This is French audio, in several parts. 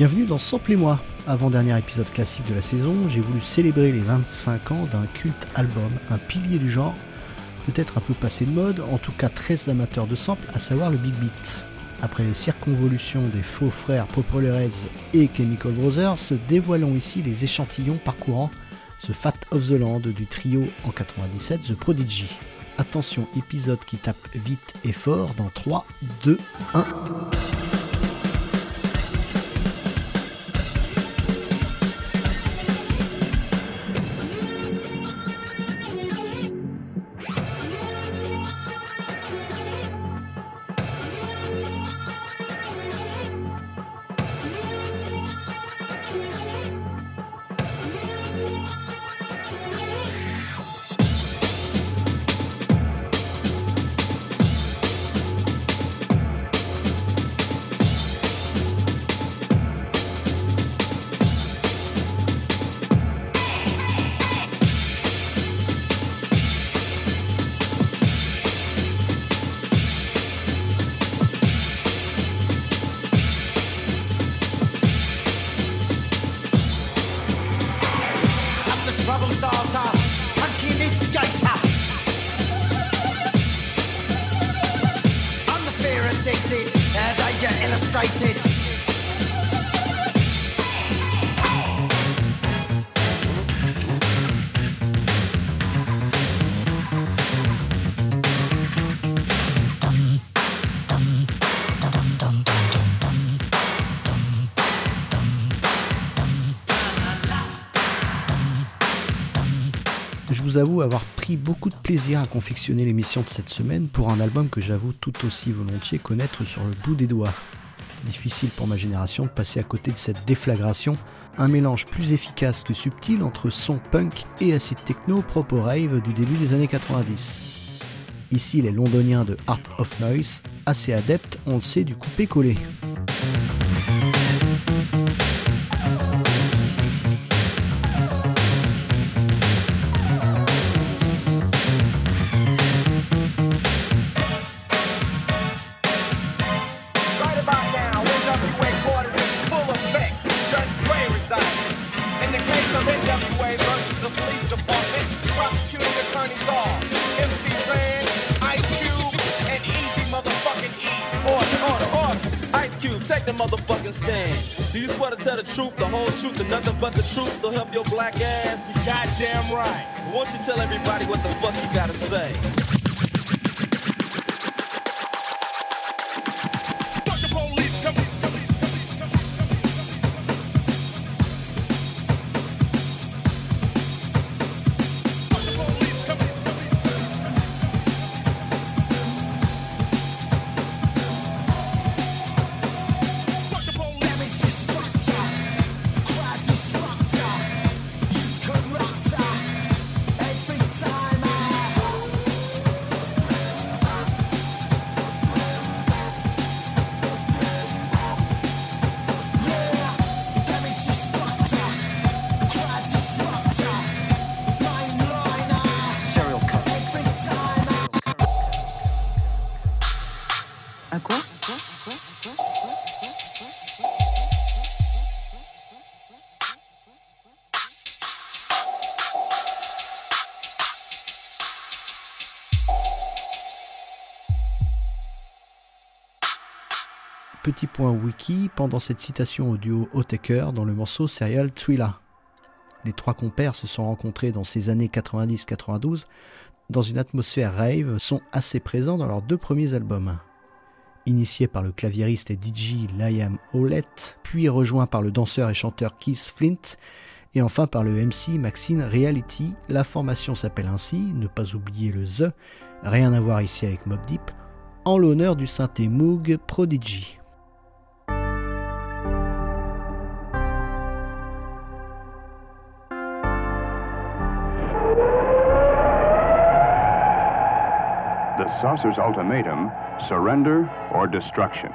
Bienvenue dans Samplez-moi. Avant-dernier épisode classique de la saison, j'ai voulu célébrer les 25 ans d'un culte album, un pilier du genre, peut-être un peu passé de mode, en tout cas très amateur de samples, à savoir le Big Beat. Après les circonvolutions des faux frères Popular Heads et Chemical Brothers, dévoilons ici les échantillons parcourant ce Fat of the Land du trio en 97 The Prodigy. Attention, épisode qui tape vite et fort dans 3, 2, 1. Avoue avoir pris beaucoup de plaisir à confectionner l'émission de cette semaine pour un album que j'avoue tout aussi volontiers connaître sur le bout des doigts. Difficile pour ma génération de passer à côté de cette déflagration, un mélange plus efficace que subtil entre son punk et acid techno propre au rave du début des années 90. Ici les londoniens de Art of Noise, assez adeptes, on le sait, du coupé-collé. damn right. Won't you tell him Petit point wiki, pendant cette citation au duo Otaker dans le morceau Serial Thriller. Les trois compères se sont rencontrés dans ces années 90-92 dans une atmosphère rave, sont assez présents dans leurs deux premiers albums. initié par le claviériste et DJ Liam Howlett, puis rejoint par le danseur et chanteur Keith Flint, et enfin par le MC Maxine Reality. La formation s'appelle ainsi, ne pas oublier le The, rien à voir ici avec Mob Deep, en l'honneur du synthé Moog Prodigy. Saucer's ultimatum surrender or destruction.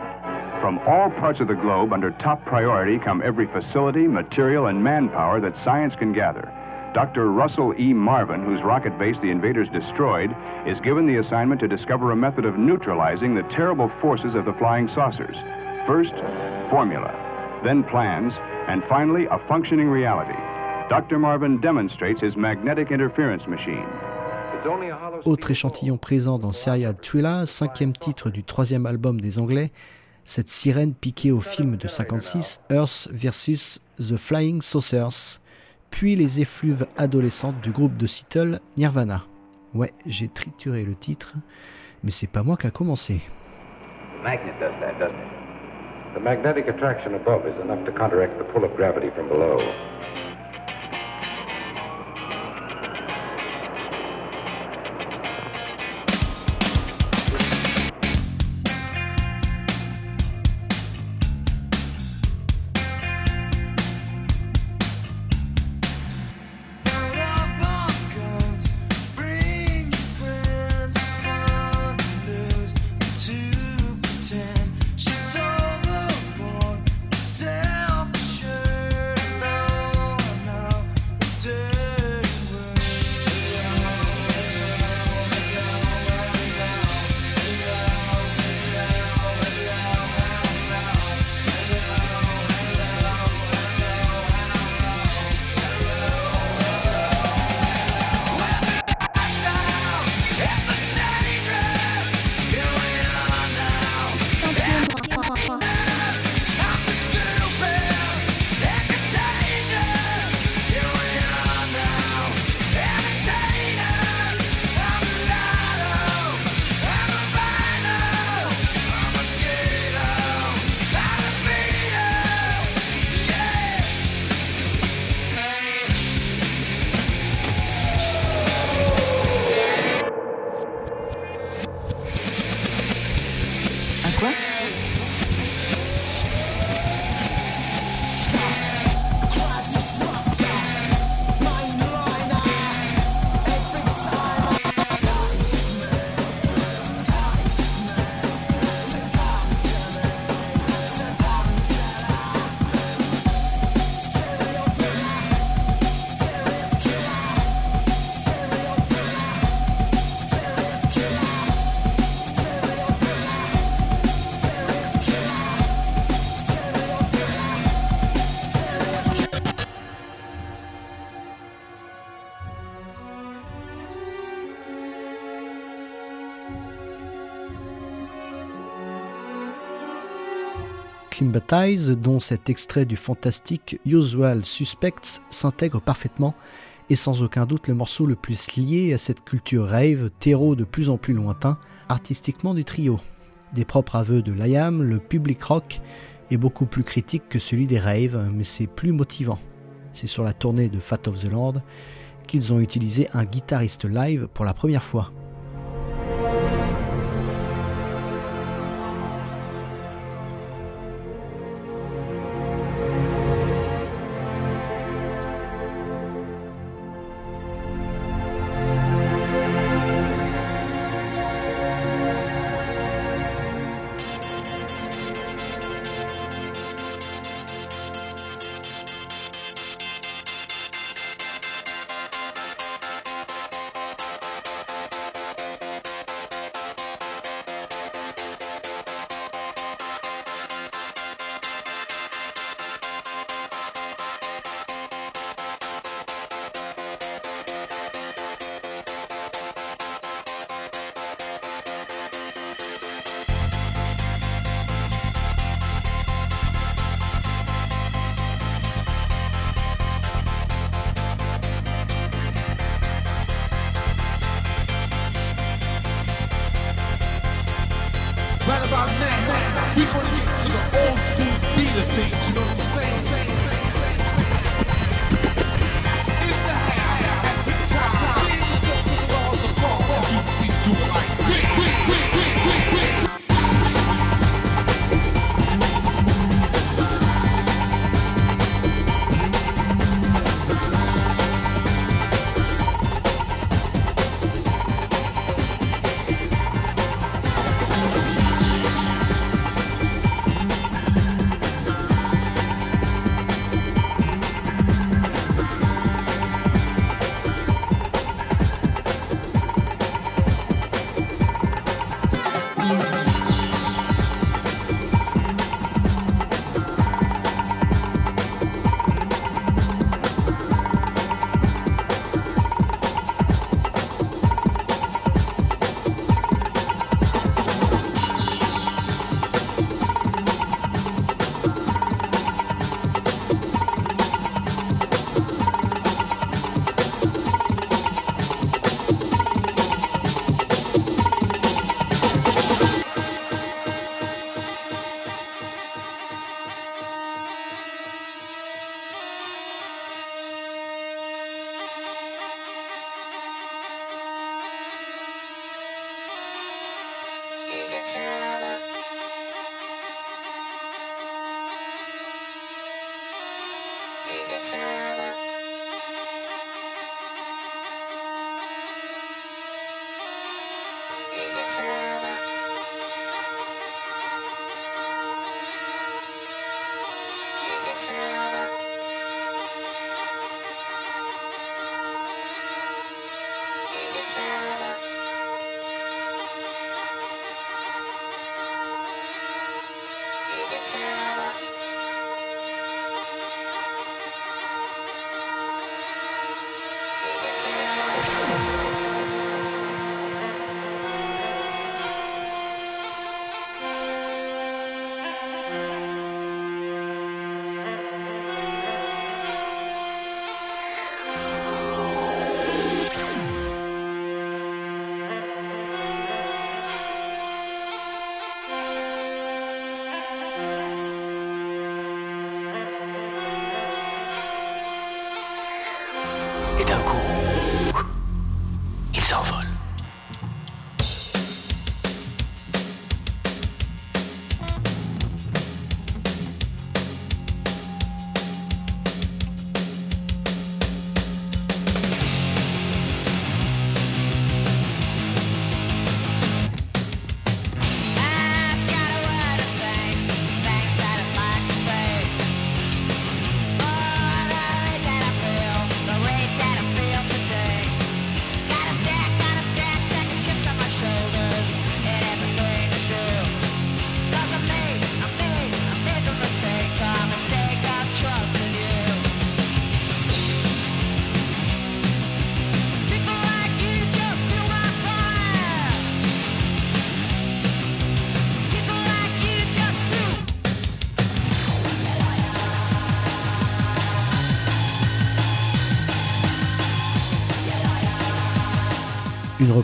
From all parts of the globe, under top priority, come every facility, material, and manpower that science can gather. Dr. Russell E. Marvin, whose rocket base the invaders destroyed, is given the assignment to discover a method of neutralizing the terrible forces of the flying saucers. First, formula, then plans, and finally, a functioning reality. Dr. Marvin demonstrates his magnetic interference machine. Autre échantillon présent dans Serial Thriller, cinquième titre du troisième album des Anglais, cette sirène piquée au film de 56, Earth vs. The Flying Saucers, puis les effluves adolescentes du groupe de Seattle, Nirvana. Ouais, j'ai trituré le titre, mais c'est pas moi qui a commencé. magnet does that, doesn't it? The magnetic attraction above is enough to counteract the pull of gravity from below. Dont cet extrait du fantastique Usual Suspects s'intègre parfaitement et sans aucun doute le morceau le plus lié à cette culture rave, terreau de plus en plus lointain, artistiquement du trio. Des propres aveux de Liam, le public rock est beaucoup plus critique que celui des raves, mais c'est plus motivant. C'est sur la tournée de Fat of the Land qu'ils ont utilisé un guitariste live pour la première fois.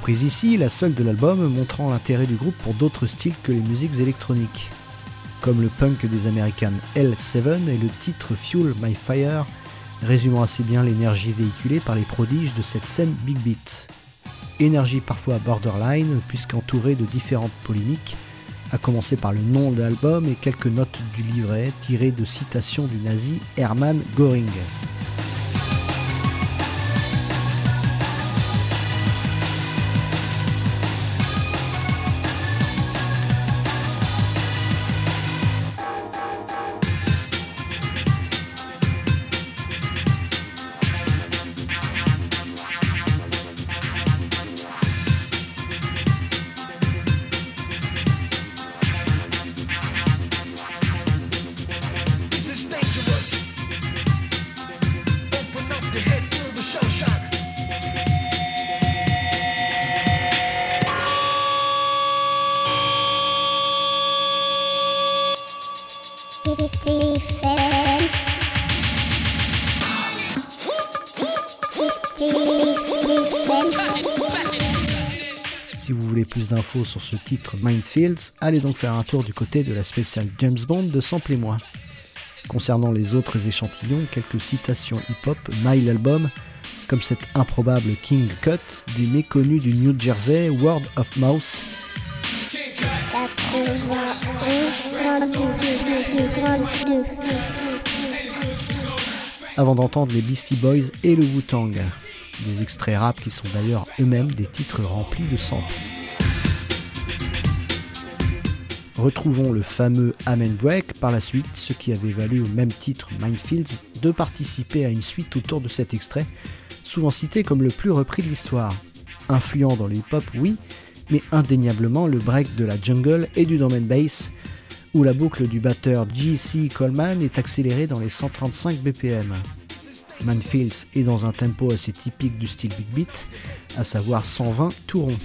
Reprise ici, la seule de l'album, montrant l'intérêt du groupe pour d'autres styles que les musiques électroniques, comme le punk des américaines L7 et le titre Fuel My Fire, résumant assez bien l'énergie véhiculée par les prodiges de cette scène big beat. Énergie parfois borderline, puisqu'entourée de différentes polémiques, à commencer par le nom de l'album et quelques notes du livret tirées de citations du nazi Hermann Göring. Plus d'infos sur ce titre Mindfields, allez donc faire un tour du côté de la spéciale James Bond de Sample et moi. Concernant les autres échantillons, quelques citations hip-hop maillent l'album, comme cette improbable King Cut du méconnu du New Jersey Word of Mouse, avant d'entendre les Beastie Boys et le Wu-Tang. Des extraits rap qui sont d'ailleurs eux-mêmes des titres remplis de samples. Retrouvons le fameux Amen Break par la suite, ce qui avait valu au même titre Mindfields de participer à une suite autour de cet extrait, souvent cité comme le plus repris de l'histoire. Influent dans le hip-hop, oui, mais indéniablement le break de la jungle et du and bass, où la boucle du batteur G.C. Coleman est accélérée dans les 135 BPM. Manfields est dans un tempo assez typique du style big beat, à savoir 120 tout rond.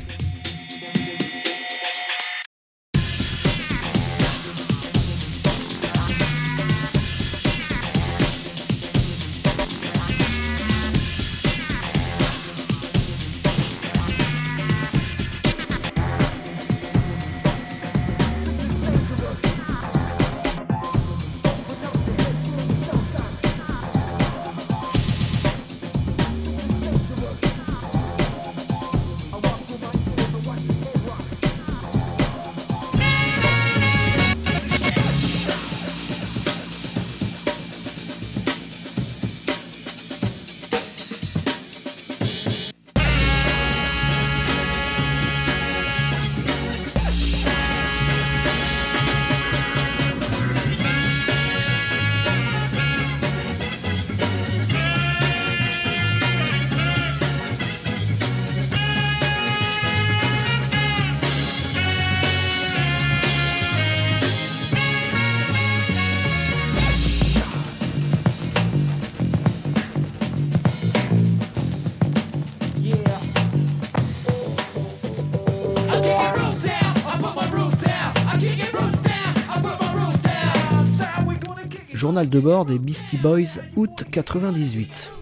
Journal de bord des Beastie Boys août 98.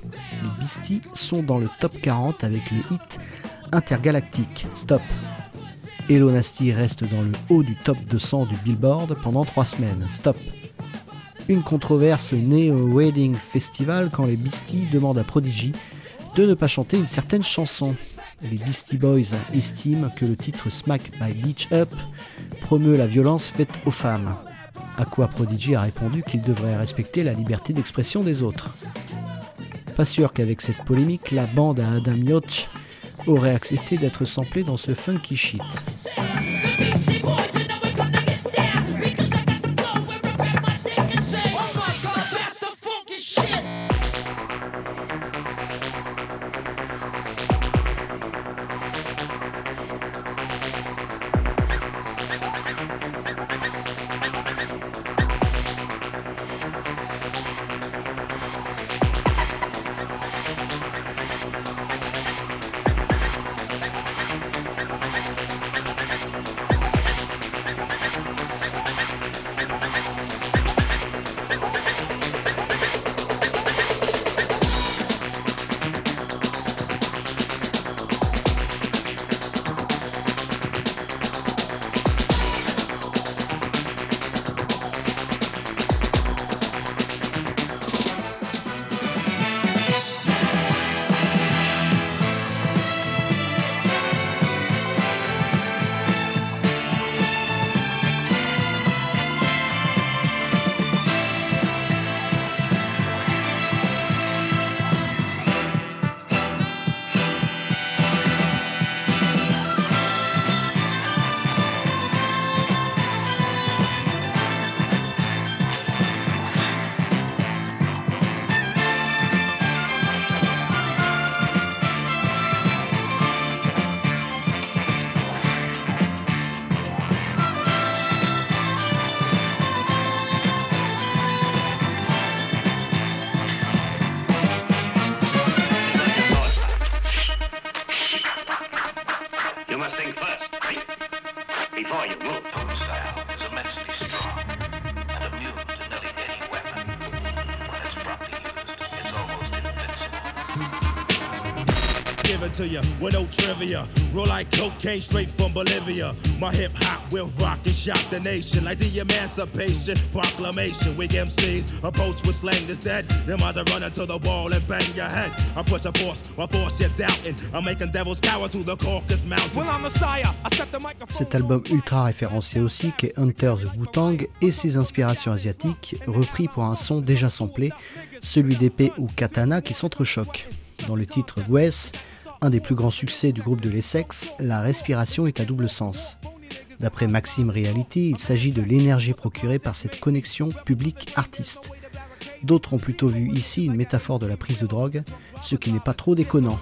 Les Beastie sont dans le top 40 avec le hit intergalactique Stop. Hello Nasty reste dans le haut du top 200 du Billboard pendant 3 semaines. Stop. Une controverse née au Wedding Festival quand les Beastie demandent à Prodigy de ne pas chanter une certaine chanson. Les Beastie Boys estiment que le titre Smack My Beach Up promeut la violence faite aux femmes. À quoi Prodigy a répondu qu'il devrait respecter la liberté d'expression des autres. Pas sûr qu'avec cette polémique, la bande à Adam Yoch aurait accepté d'être samplée dans ce funky shit. You with no trivia. Roll like cocaine straight from Bolivia. My hip hop will rock and shock the nation like the Emancipation Proclamation. Weak MCs approach with slang that's dead. Them eyes are running to the wall and bang your head. I'm pushing force, my force you're doubting. I'm making devils cower to the Caucasus Mountain. Well, I'm Messiah. I set the microphone. Cet album ultra référencé aussi qu'est Hunter the Wu-Tang et ses inspirations asiatiques, repris pour un son déjà samplé, celui d'épée ou katana qui s'entrechoquent. Dans le titre Wes, un des plus grands succès du groupe de l'Essex, la respiration est à double sens. D'après Maxime Reality, il s'agit de l'énergie procurée par cette connexion public-artiste. D'autres ont plutôt vu ici une métaphore de la prise de drogue, ce qui n'est pas trop déconnant.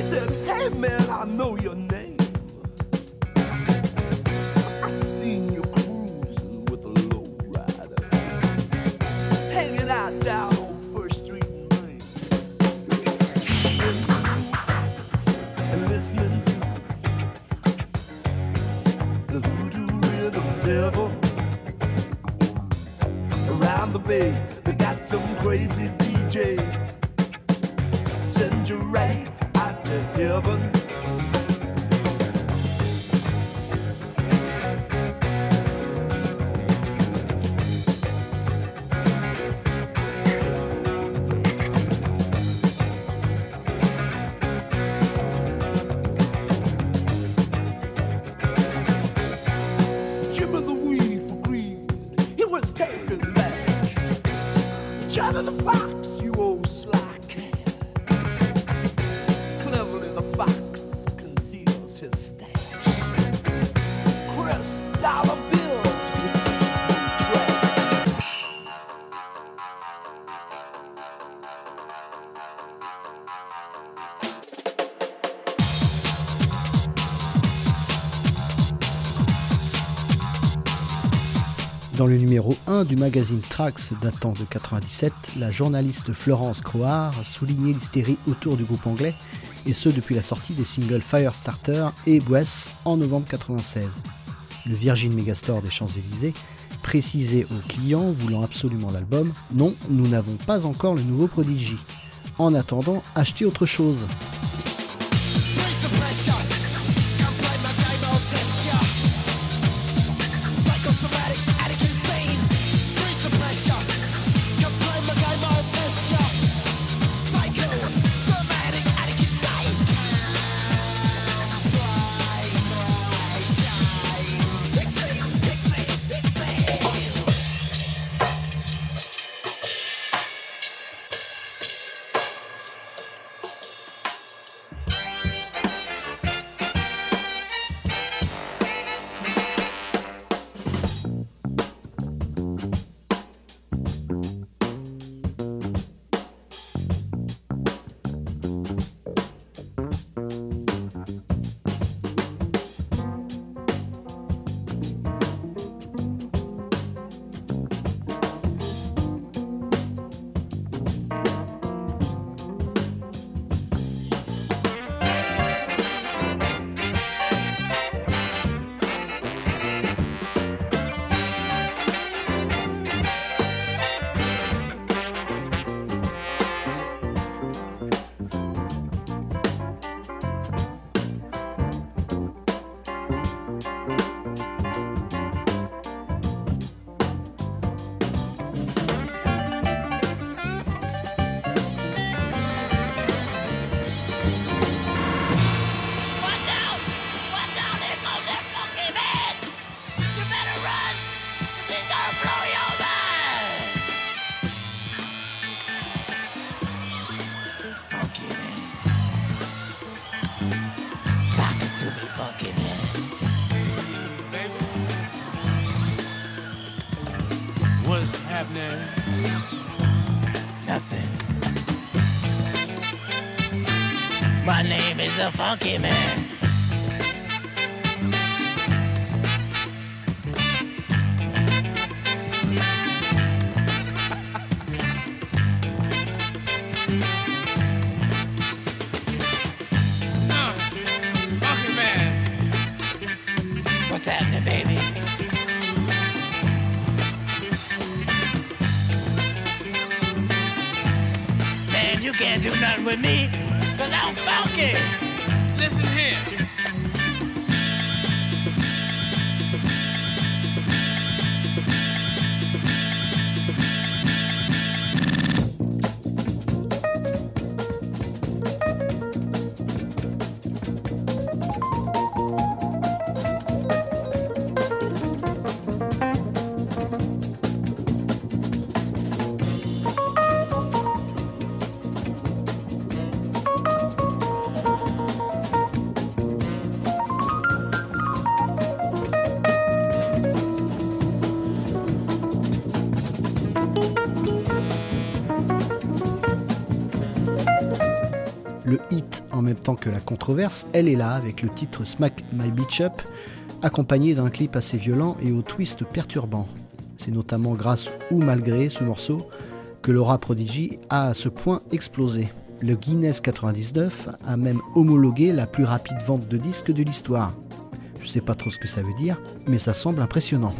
Said, Hey man, I know your name. 1 du magazine Trax datant de 97, la journaliste Florence Croard soulignait l'hystérie autour du groupe anglais, et ce depuis la sortie des singles Firestarter et Breath en novembre 96. Le Virgin Megastore des Champs-Élysées précisait aux clients voulant absolument l'album Non, nous n'avons pas encore le nouveau Prodigy. En attendant, achetez autre chose. Can't do nothing with me, cause I'm funky. Listen here. Temps que la controverse, elle est là avec le titre Smack My Beach Up, accompagné d'un clip assez violent et au twist perturbant. C'est notamment grâce ou malgré ce morceau que Laura Prodigy a à ce point explosé. Le Guinness 99 a même homologué la plus rapide vente de disques de l'histoire. Je sais pas trop ce que ça veut dire, mais ça semble impressionnant.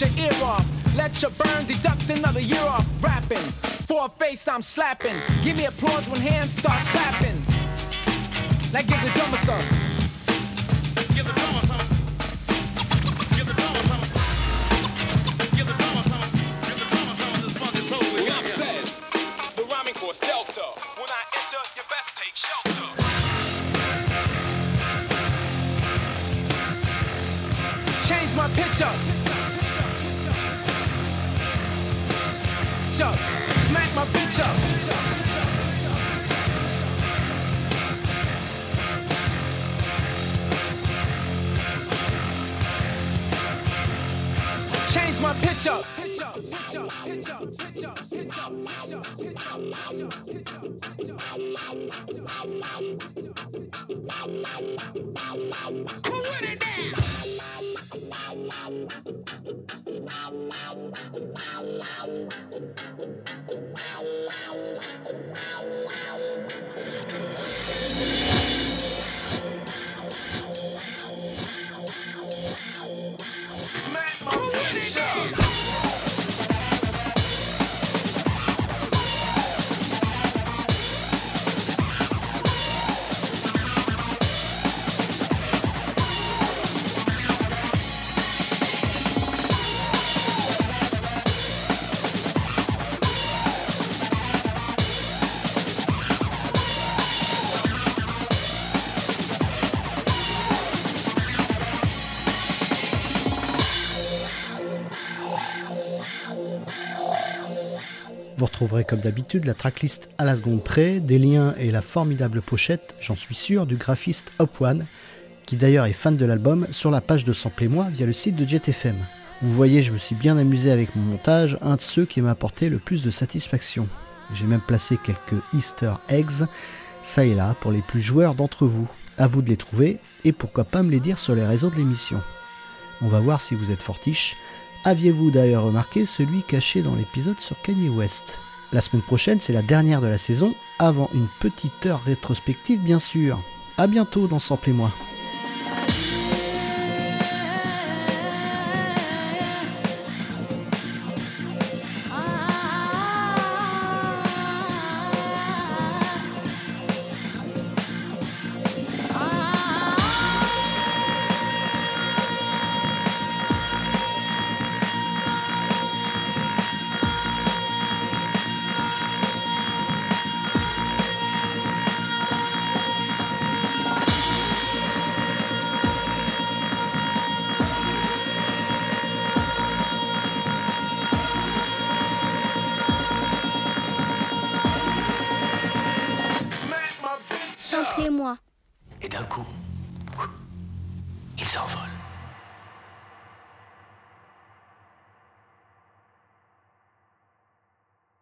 Your ear off. Let your burn deduct another year off rapping. For a face I'm slapping. Give me applause when hands start clapping. Now give the drummer some. Retrouverez comme d'habitude la tracklist à la seconde près, des liens et la formidable pochette, j'en suis sûr, du graphiste Hop One, qui d'ailleurs est fan de l'album, sur la page de Sample et moi via le site de JetFM. Vous voyez, je me suis bien amusé avec mon montage, un de ceux qui m'a apporté le plus de satisfaction. J'ai même placé quelques Easter eggs, ça et là, pour les plus joueurs d'entre vous. À vous de les trouver, et pourquoi pas me les dire sur les réseaux de l'émission. On va voir si vous êtes fortiche. Aviez-vous d'ailleurs remarqué celui caché dans l'épisode sur Kanye West? La semaine prochaine, c'est la dernière de la saison, avant une petite heure rétrospective bien sûr. A bientôt dans Sample et moi.